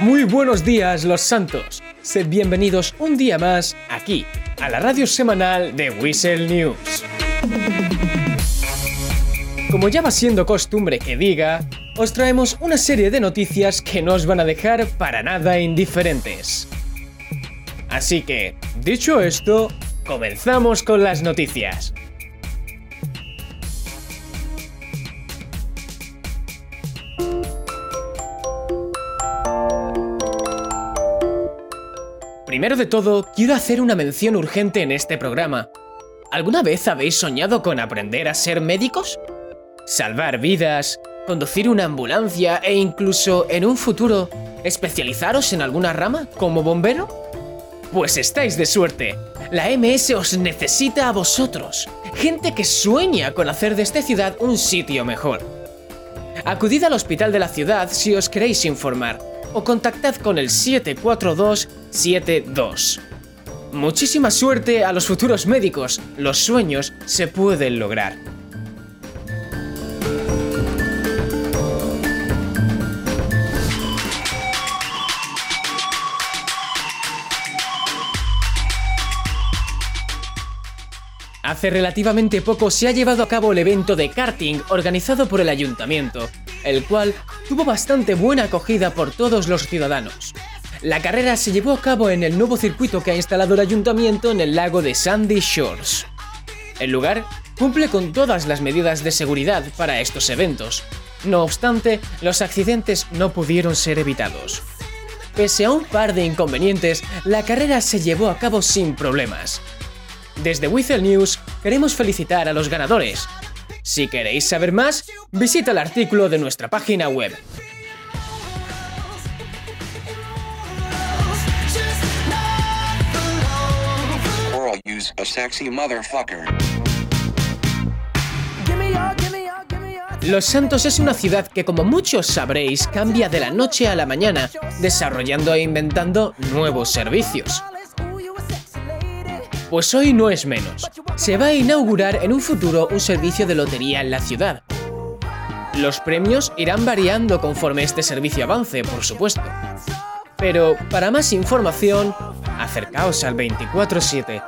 Muy buenos días, los santos. Sed bienvenidos un día más aquí, a la radio semanal de Whistle News. Como ya va siendo costumbre que diga, os traemos una serie de noticias que no os van a dejar para nada indiferentes. Así que, dicho esto, comenzamos con las noticias. Primero de todo, quiero hacer una mención urgente en este programa. ¿Alguna vez habéis soñado con aprender a ser médicos? ¿Salvar vidas? ¿Conducir una ambulancia e incluso, en un futuro, especializaros en alguna rama como bombero? Pues estáis de suerte. La MS os necesita a vosotros, gente que sueña con hacer de esta ciudad un sitio mejor. Acudid al hospital de la ciudad si os queréis informar o contactad con el 74272. Muchísima suerte a los futuros médicos, los sueños se pueden lograr. Hace relativamente poco se ha llevado a cabo el evento de karting organizado por el ayuntamiento, el cual tuvo bastante buena acogida por todos los ciudadanos. La carrera se llevó a cabo en el nuevo circuito que ha instalado el ayuntamiento en el lago de Sandy Shores. El lugar cumple con todas las medidas de seguridad para estos eventos. No obstante, los accidentes no pudieron ser evitados. Pese a un par de inconvenientes, la carrera se llevó a cabo sin problemas. Desde Whistle News queremos felicitar a los ganadores. Si queréis saber más, visita el artículo de nuestra página web. Los Santos es una ciudad que, como muchos sabréis, cambia de la noche a la mañana, desarrollando e inventando nuevos servicios. Pues hoy no es menos. Se va a inaugurar en un futuro un servicio de lotería en la ciudad. Los premios irán variando conforme este servicio avance, por supuesto. Pero para más información, acercaos al 24-7.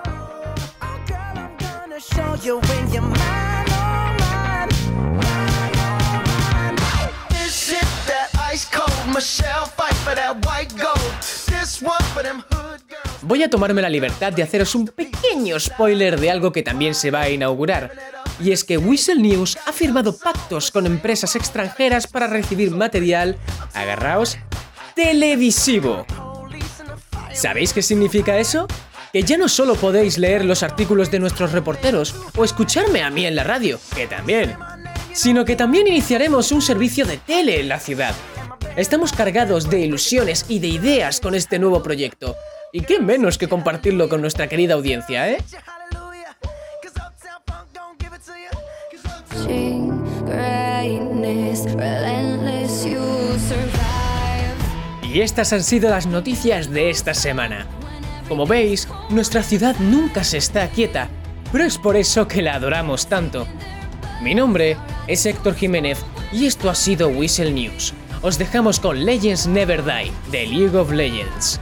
This shit that ice cold Michelle fight for that white gold. This one for them hood girls. Voy a tomarme la libertad de haceros un pequeño spoiler de algo que también se va a inaugurar. Y es que Whistle News ha firmado pactos con empresas extranjeras para recibir material, agarraos, televisivo. ¿Sabéis qué significa eso? Que ya no solo podéis leer los artículos de nuestros reporteros o escucharme a mí en la radio, que también, sino que también iniciaremos un servicio de tele en la ciudad. Estamos cargados de ilusiones y de ideas con este nuevo proyecto. Y qué menos que compartirlo con nuestra querida audiencia, ¿eh? Y estas han sido las noticias de esta semana. Como veis, nuestra ciudad nunca se está quieta, pero es por eso que la adoramos tanto. Mi nombre es Héctor Jiménez y esto ha sido Whistle News. Os dejamos con Legends Never Die de League of Legends.